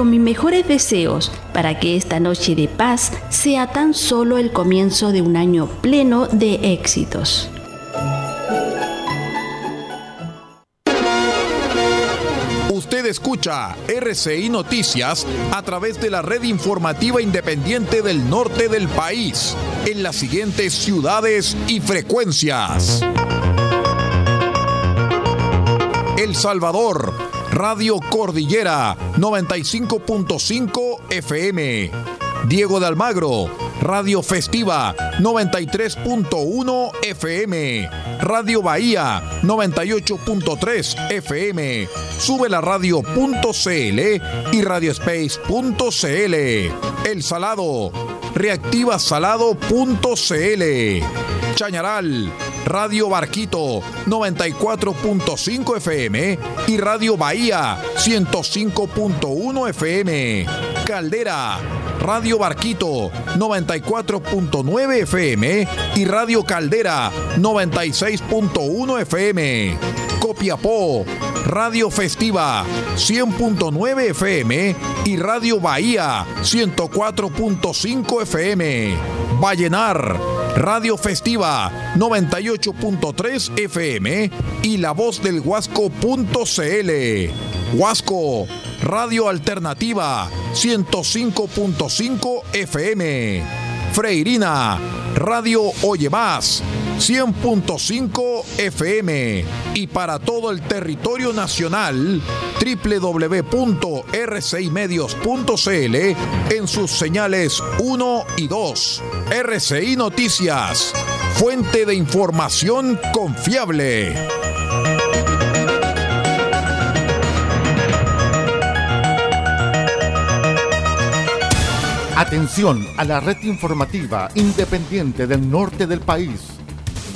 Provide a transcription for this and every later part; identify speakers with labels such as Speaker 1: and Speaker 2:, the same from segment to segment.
Speaker 1: con mis mejores deseos para que esta noche de paz sea tan solo el comienzo de un año pleno de éxitos.
Speaker 2: Usted escucha RCI Noticias a través de la red informativa independiente del norte del país en las siguientes ciudades y frecuencias. El Salvador, Radio Cordillera 95.5 FM. Diego de Almagro, Radio Festiva 93.1 FM. Radio Bahía 98.3 FM. Sube la radio.cl y radiospace.cl. El Salado, reactivasalado.cl. Chañaral, Radio Barquito 94.5 FM y Radio Bahía 105.1 FM. Caldera, Radio Barquito 94.9 FM y Radio Caldera 96.1 FM. Copiapó, Radio Festiva 100.9 FM y Radio Bahía 104.5 FM. Vallenar, Radio Festiva 98.3 FM y La Voz del Huasco.cl. Huasco, Radio Alternativa 105.5 FM. Freirina, Radio Oye Más 100.5 FM y para todo el territorio nacional www.rcimedios.cl en sus señales 1 y 2. RCI Noticias, fuente de información confiable.
Speaker 3: Atención a la red informativa independiente del norte del país.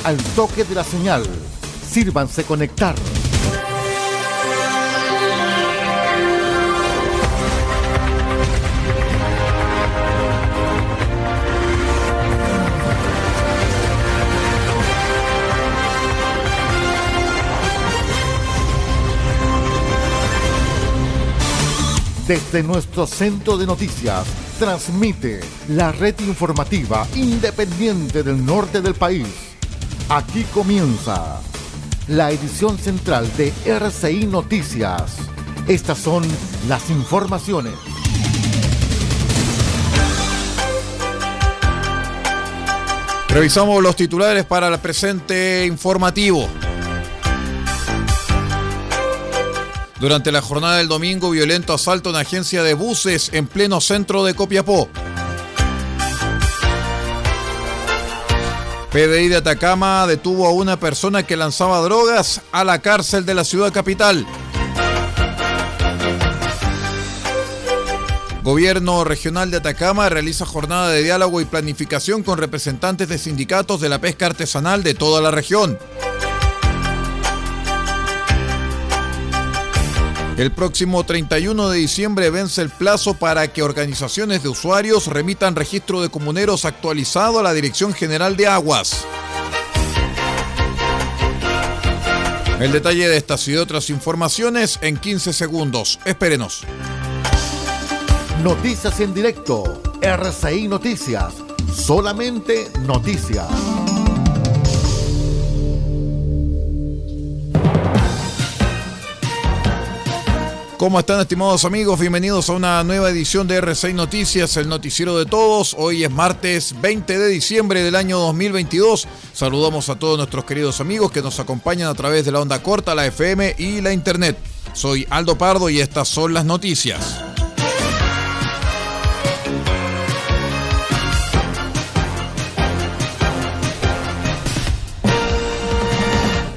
Speaker 3: Al toque de la señal, sírvanse conectar. Desde nuestro centro de noticias, transmite la red informativa independiente del norte del país. Aquí comienza la edición central de RCI Noticias. Estas son las informaciones.
Speaker 2: Revisamos los titulares para el presente informativo. Durante la jornada del domingo, violento asalto una agencia de buses en pleno centro de Copiapó. PDI de Atacama detuvo a una persona que lanzaba drogas a la cárcel de la ciudad capital. Gobierno Regional de Atacama realiza jornada de diálogo y planificación con representantes de sindicatos de la pesca artesanal de toda la región. El próximo 31 de diciembre vence el plazo para que organizaciones de usuarios remitan registro de comuneros actualizado a la Dirección General de Aguas. El detalle de estas y otras informaciones en 15 segundos. Espérenos.
Speaker 3: Noticias en directo. RCI Noticias. Solamente noticias.
Speaker 2: ¿Cómo están estimados amigos? Bienvenidos a una nueva edición de R6 Noticias, el noticiero de todos. Hoy es martes 20 de diciembre del año 2022. Saludamos a todos nuestros queridos amigos que nos acompañan a través de la onda corta, la FM y la Internet. Soy Aldo Pardo y estas son las noticias.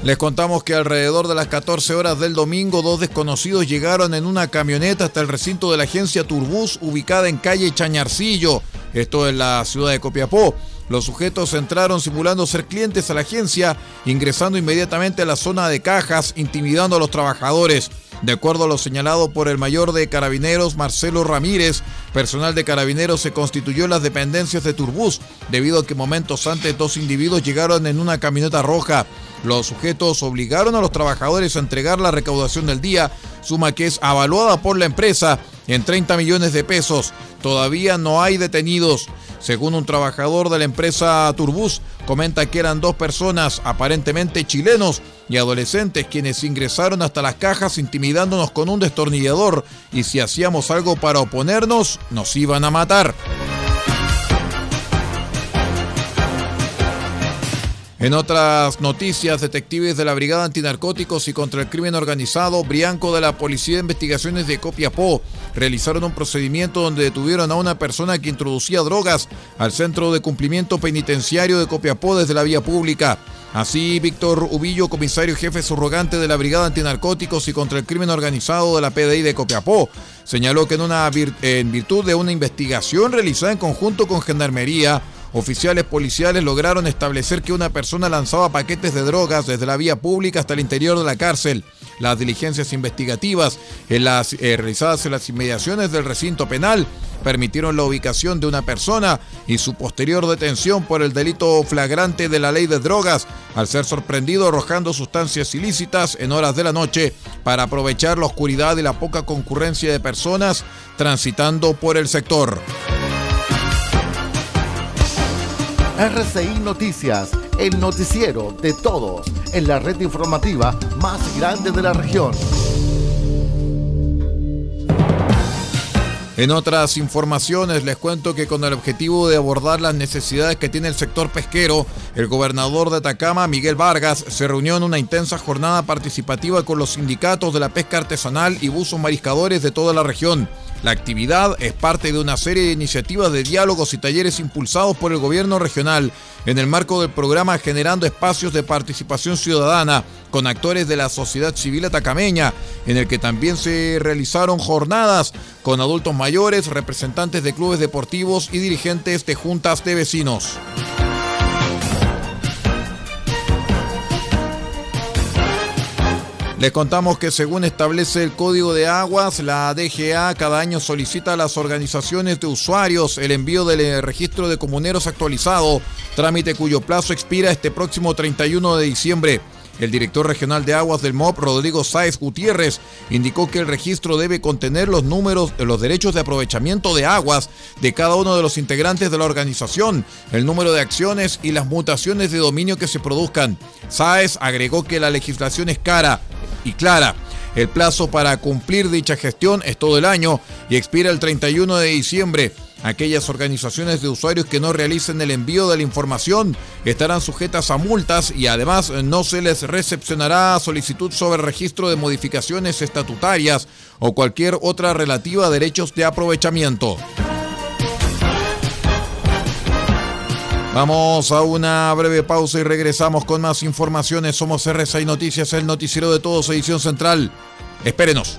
Speaker 2: Les contamos que alrededor de las 14 horas del domingo, dos desconocidos llegaron en una camioneta hasta el recinto de la agencia Turbús, ubicada en calle Chañarcillo, esto en la ciudad de Copiapó. Los sujetos entraron simulando ser clientes a la agencia, ingresando inmediatamente a la zona de cajas, intimidando a los trabajadores. De acuerdo a lo señalado por el mayor de carabineros, Marcelo Ramírez, personal de carabineros se constituyó en las dependencias de Turbús, debido a que momentos antes dos individuos llegaron en una camioneta roja. Los sujetos obligaron a los trabajadores a entregar la recaudación del día, suma que es avaluada por la empresa en 30 millones de pesos. Todavía no hay detenidos. Según un trabajador de la empresa Turbus, comenta que eran dos personas, aparentemente chilenos y adolescentes, quienes ingresaron hasta las cajas intimidándonos con un destornillador y si hacíamos algo para oponernos, nos iban a matar. En otras noticias, detectives de la Brigada Antinarcóticos y contra el Crimen Organizado, Brianco de la Policía de Investigaciones de Copiapó, realizaron un procedimiento donde detuvieron a una persona que introducía drogas al Centro de Cumplimiento Penitenciario de Copiapó desde la vía pública. Así, Víctor Ubillo, comisario jefe subrogante de la Brigada Antinarcóticos y contra el Crimen Organizado de la PDI de Copiapó, señaló que en, una en virtud de una investigación realizada en conjunto con Gendarmería, Oficiales policiales lograron establecer que una persona lanzaba paquetes de drogas desde la vía pública hasta el interior de la cárcel. Las diligencias investigativas las, eh, realizadas en las inmediaciones del recinto penal permitieron la ubicación de una persona y su posterior detención por el delito flagrante de la ley de drogas al ser sorprendido arrojando sustancias ilícitas en horas de la noche para aprovechar la oscuridad y la poca concurrencia de personas transitando por el sector.
Speaker 3: RCI Noticias, el noticiero de todos, en la red informativa más grande de la región.
Speaker 2: En otras informaciones les cuento que con el objetivo de abordar las necesidades que tiene el sector pesquero, el gobernador de Atacama, Miguel Vargas, se reunió en una intensa jornada participativa con los sindicatos de la pesca artesanal y buzos mariscadores de toda la región. La actividad es parte de una serie de iniciativas de diálogos y talleres impulsados por el gobierno regional en el marco del programa Generando Espacios de Participación Ciudadana con actores de la sociedad civil atacameña, en el que también se realizaron jornadas con adultos mayores, representantes de clubes deportivos y dirigentes de juntas de vecinos. Les contamos que según establece el Código de Aguas, la DGA cada año solicita a las organizaciones de usuarios el envío del eh, registro de comuneros actualizado, trámite cuyo plazo expira este próximo 31 de diciembre. El director regional de aguas del MOP, Rodrigo Sáez Gutiérrez, indicó que el registro debe contener los números de los derechos de aprovechamiento de aguas de cada uno de los integrantes de la organización, el número de acciones y las mutaciones de dominio que se produzcan. Sáez agregó que la legislación es cara y clara. El plazo para cumplir dicha gestión es todo el año y expira el 31 de diciembre. Aquellas organizaciones de usuarios que no realicen el envío de la información estarán sujetas a multas y además no se les recepcionará solicitud sobre registro de modificaciones estatutarias o cualquier otra relativa a derechos de aprovechamiento. Vamos a una breve pausa y regresamos con más informaciones. Somos RSI Noticias, el noticiero de todos, edición central. Espérenos.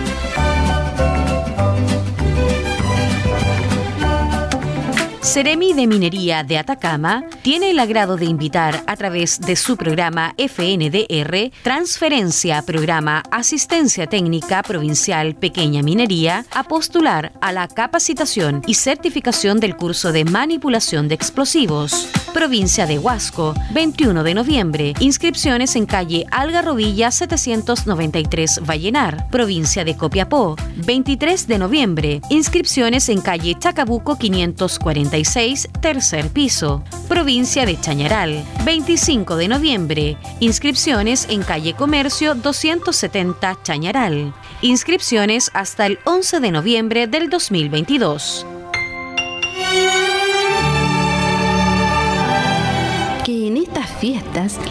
Speaker 4: Seremi de Minería de Atacama tiene el agrado de invitar a través de su programa FNDR Transferencia Programa Asistencia Técnica Provincial Pequeña Minería a postular a la capacitación y certificación del curso de manipulación de explosivos. Provincia de Huasco, 21 de noviembre. Inscripciones en calle Algarrobilla 793 Vallenar, provincia de Copiapó, 23 de noviembre. Inscripciones en calle Chacabuco 546, tercer piso, provincia de Chañaral, 25 de noviembre. Inscripciones en calle Comercio 270 Chañaral. Inscripciones hasta el 11 de noviembre del 2022.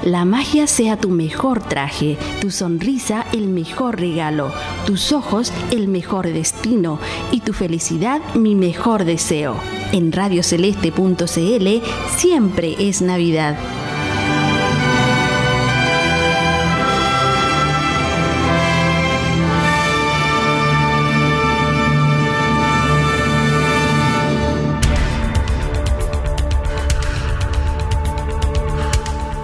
Speaker 1: La magia sea tu mejor traje, tu sonrisa el mejor regalo, tus ojos el mejor destino y tu felicidad mi mejor deseo. En radioceleste.cl siempre es Navidad.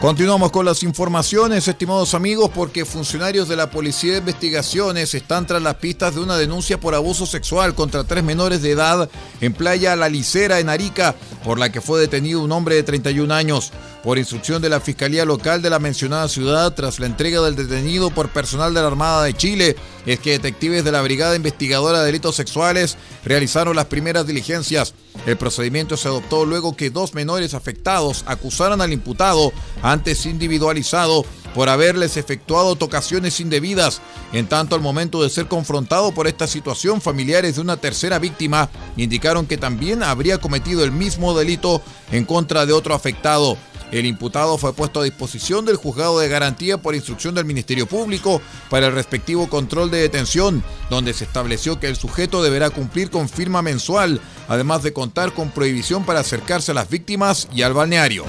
Speaker 2: Continuamos con las informaciones, estimados amigos, porque funcionarios de la Policía de Investigaciones están tras las pistas de una denuncia por abuso sexual contra tres menores de edad en Playa La Licera, en Arica, por la que fue detenido un hombre de 31 años. Por instrucción de la Fiscalía Local de la mencionada ciudad, tras la entrega del detenido por personal de la Armada de Chile, es que detectives de la Brigada Investigadora de Delitos Sexuales realizaron las primeras diligencias. El procedimiento se adoptó luego que dos menores afectados acusaran al imputado, antes individualizado, por haberles efectuado tocaciones indebidas. En tanto, al momento de ser confrontado por esta situación, familiares de una tercera víctima indicaron que también habría cometido el mismo delito en contra de otro afectado. El imputado fue puesto a disposición del juzgado de garantía por instrucción del Ministerio Público para el respectivo control de detención, donde se estableció que el sujeto deberá cumplir con firma mensual, además de contar con prohibición para acercarse a las víctimas y al balneario.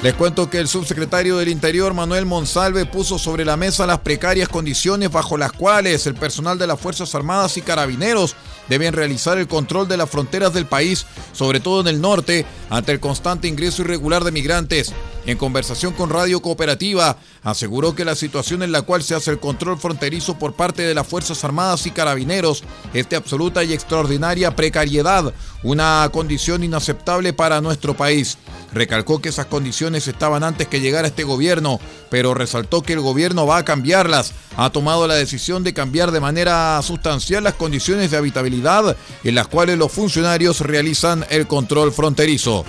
Speaker 2: Les cuento que el subsecretario del Interior, Manuel Monsalve, puso sobre la mesa las precarias condiciones bajo las cuales el personal de las Fuerzas Armadas y Carabineros deben realizar el control de las fronteras del país, sobre todo en el norte, ante el constante ingreso irregular de migrantes. En conversación con Radio Cooperativa, aseguró que la situación en la cual se hace el control fronterizo por parte de las Fuerzas Armadas y Carabineros es de absoluta y extraordinaria precariedad, una condición inaceptable para nuestro país. Recalcó que esas condiciones estaban antes que llegara este gobierno, pero resaltó que el gobierno va a cambiarlas. Ha tomado la decisión de cambiar de manera sustancial las condiciones de habitabilidad en las cuales los funcionarios realizan el control fronterizo.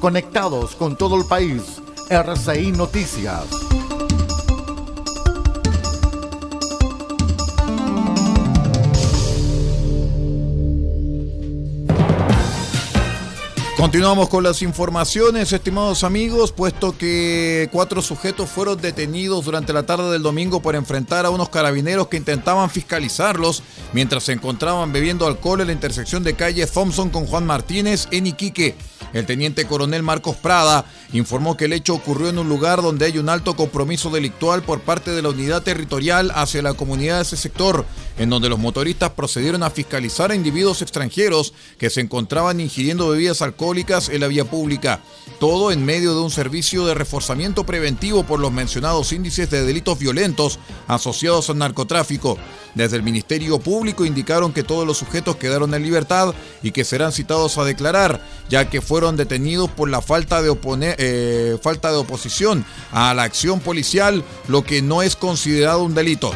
Speaker 3: Conectados con todo el país, RCI Noticias.
Speaker 2: Continuamos con las informaciones, estimados amigos, puesto que cuatro sujetos fueron detenidos durante la tarde del domingo por enfrentar a unos carabineros que intentaban fiscalizarlos mientras se encontraban bebiendo alcohol en la intersección de calle Thompson con Juan Martínez en Iquique. El teniente coronel Marcos Prada informó que el hecho ocurrió en un lugar donde hay un alto compromiso delictual por parte de la unidad territorial hacia la comunidad de ese sector, en donde los motoristas procedieron a fiscalizar a individuos extranjeros que se encontraban ingiriendo bebidas alcohólicas en la vía pública. Todo en medio de un servicio de reforzamiento preventivo por los mencionados índices de delitos violentos asociados al narcotráfico. Desde el Ministerio Público indicaron que todos los sujetos quedaron en libertad y que serán citados a declarar, ya que fueron detenidos por la falta de, eh, falta de oposición a la acción policial, lo que no es considerado un delito.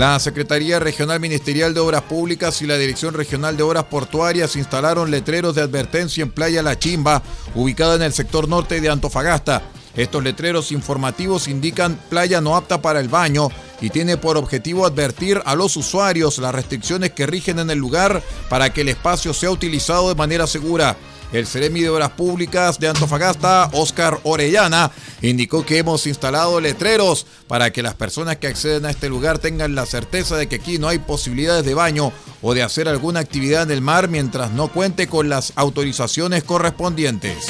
Speaker 2: La Secretaría Regional Ministerial de Obras Públicas y la Dirección Regional de Obras Portuarias instalaron letreros de advertencia en Playa La Chimba, ubicada en el sector norte de Antofagasta. Estos letreros informativos indican playa no apta para el baño y tiene por objetivo advertir a los usuarios las restricciones que rigen en el lugar para que el espacio sea utilizado de manera segura. El Ceremi de Obras Públicas de Antofagasta, Oscar Orellana, indicó que hemos instalado letreros para que las personas que acceden a este lugar tengan la certeza de que aquí no hay posibilidades de baño o de hacer alguna actividad en el mar mientras no cuente con las autorizaciones correspondientes.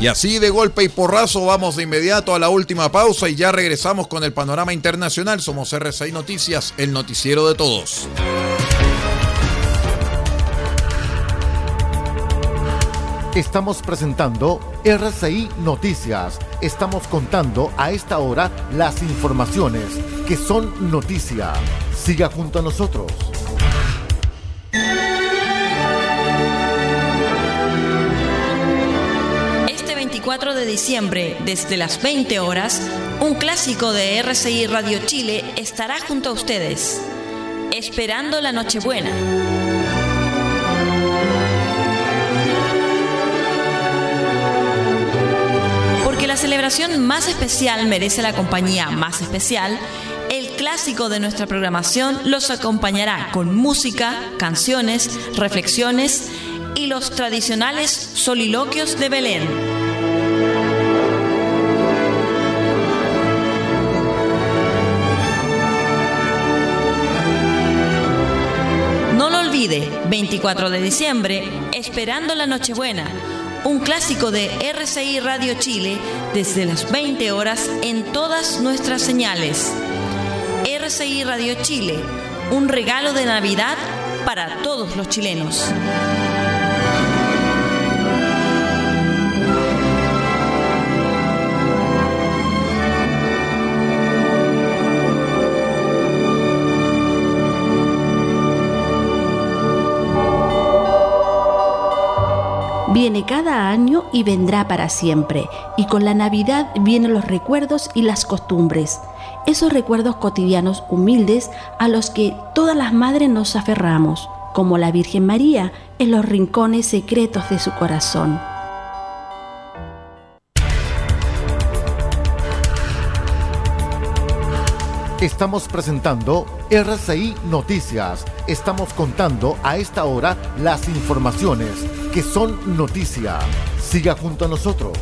Speaker 2: Y así de golpe y porrazo vamos de inmediato a la última pausa y ya regresamos con el panorama internacional. Somos RCI Noticias, el noticiero de todos.
Speaker 3: Estamos presentando RCI Noticias. Estamos contando a esta hora las informaciones que son noticia. Siga junto a nosotros.
Speaker 5: Este 24 de diciembre, desde las 20 horas, un clásico de RCI Radio Chile estará junto a ustedes. Esperando la Nochebuena. Celebración más especial merece la compañía más especial, el clásico de nuestra programación los acompañará con música, canciones, reflexiones y los tradicionales soliloquios de Belén. No lo olvide, 24 de diciembre, esperando la Nochebuena un clásico de RCI Radio Chile desde las 20 horas en todas nuestras señales. RCI Radio Chile, un regalo de Navidad para todos los chilenos.
Speaker 1: Cada año y vendrá para siempre, y con la Navidad vienen los recuerdos y las costumbres, esos recuerdos cotidianos humildes a los que todas las madres nos aferramos, como la Virgen María en los rincones secretos de su corazón.
Speaker 3: Estamos presentando RCI Noticias. Estamos contando a esta hora las informaciones que son noticia. Siga junto a nosotros.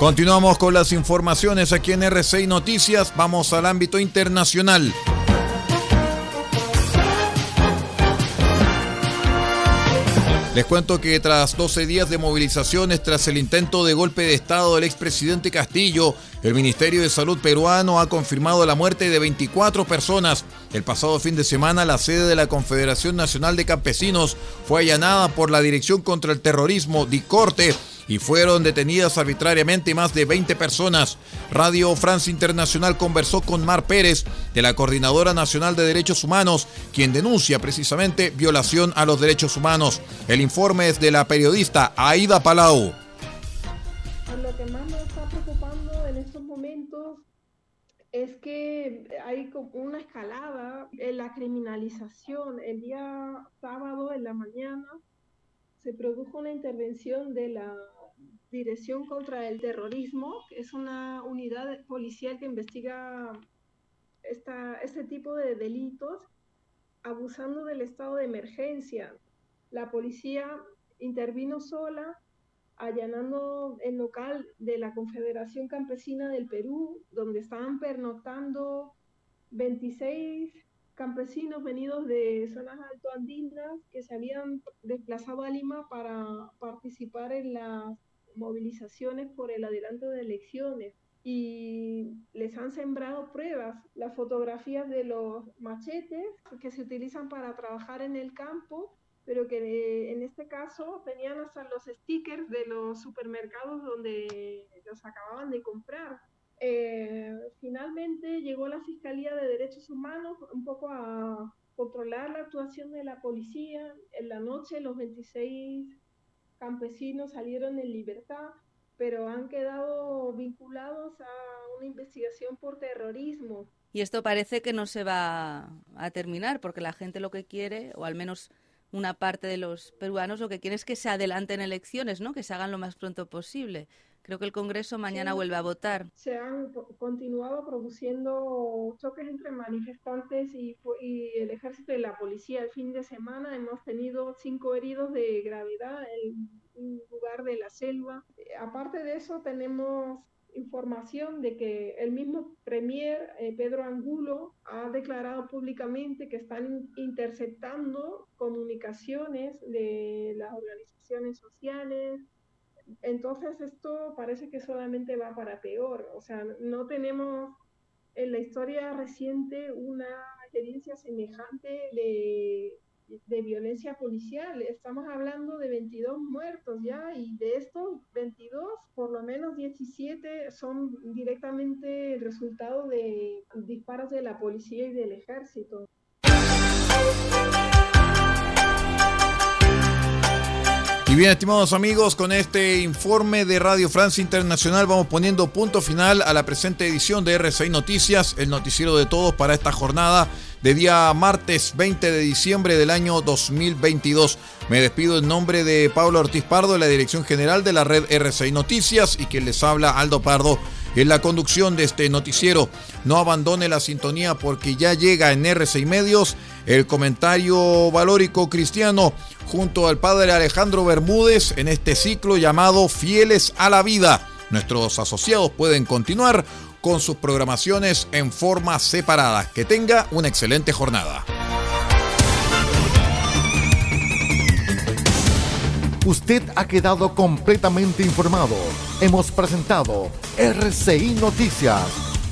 Speaker 2: Continuamos con las informaciones aquí en RCI Noticias. Vamos al ámbito internacional. Les cuento que tras 12 días de movilizaciones tras el intento de golpe de Estado del expresidente Castillo, el Ministerio de Salud peruano ha confirmado la muerte de 24 personas. El pasado fin de semana la sede de la Confederación Nacional de Campesinos fue allanada por la Dirección contra el Terrorismo, DICORTE, y fueron detenidas arbitrariamente más de 20 personas. Radio France Internacional conversó con Mar Pérez, de la Coordinadora Nacional de Derechos Humanos, quien denuncia precisamente violación a los derechos humanos. El informe es de la periodista Aida Palau.
Speaker 6: Lo que más nos está preocupando en estos momentos es que hay una escalada en la criminalización. El día sábado en la mañana se produjo una intervención de la Dirección contra el Terrorismo, que es una unidad policial que investiga este tipo de delitos abusando del estado de emergencia. La policía intervino sola, allanando el local de la Confederación Campesina del Perú, donde estaban pernoctando 26 campesinos venidos de zonas altoandinas que se habían desplazado a Lima para participar en las movilizaciones por el adelanto de elecciones y les han sembrado pruebas, las fotografías de los machetes que se utilizan para trabajar en el campo, pero que en este caso tenían hasta los stickers de los supermercados donde los acababan de comprar. Eh, finalmente llegó la Fiscalía de Derechos Humanos un poco a controlar la actuación de la policía. En la noche los 26 campesinos salieron en libertad, pero han quedado vinculados a una investigación por terrorismo.
Speaker 7: Y esto parece que no se va a terminar, porque la gente lo que quiere, o al menos una parte de los peruanos, lo que quiere es que se adelanten elecciones, ¿no? Que se hagan lo más pronto posible. Creo que el Congreso mañana vuelve a votar.
Speaker 6: Se han continuado produciendo choques entre manifestantes y, el ejército y la policía. El fin de semana hemos tenido cinco heridos de gravedad en un lugar de la selva. Aparte de eso, tenemos información de que el mismo premier eh, Pedro Angulo ha declarado públicamente que están interceptando comunicaciones de las organizaciones sociales, entonces esto parece que solamente va para peor. O sea, no tenemos en la historia reciente una experiencia semejante de, violencia policial. Estamos hablando de 22 muertos ya y de estos 22, por lo menos 17 son directamente el resultado de disparos de la policía y del ejército.
Speaker 2: Y bien, estimados amigos, con este informe de Radio Francia Internacional vamos poniendo punto final a la presente edición de RCI Noticias, el noticiero de todos para esta jornada de día martes 20 de diciembre del año 2022. Me despido en nombre de Pablo Ortiz Pardo, la Dirección General de la red RCI Noticias y quien les habla Aldo Pardo en la conducción de este noticiero. No abandone la sintonía porque ya llega en RCI Medios el comentario valórico cristiano junto al padre Alejandro Bermúdez en este ciclo llamado Fieles a la Vida. Nuestros asociados pueden continuar con sus programaciones en forma separada. Que tenga una excelente jornada.
Speaker 3: Usted ha quedado completamente informado. Hemos presentado RCI Noticias,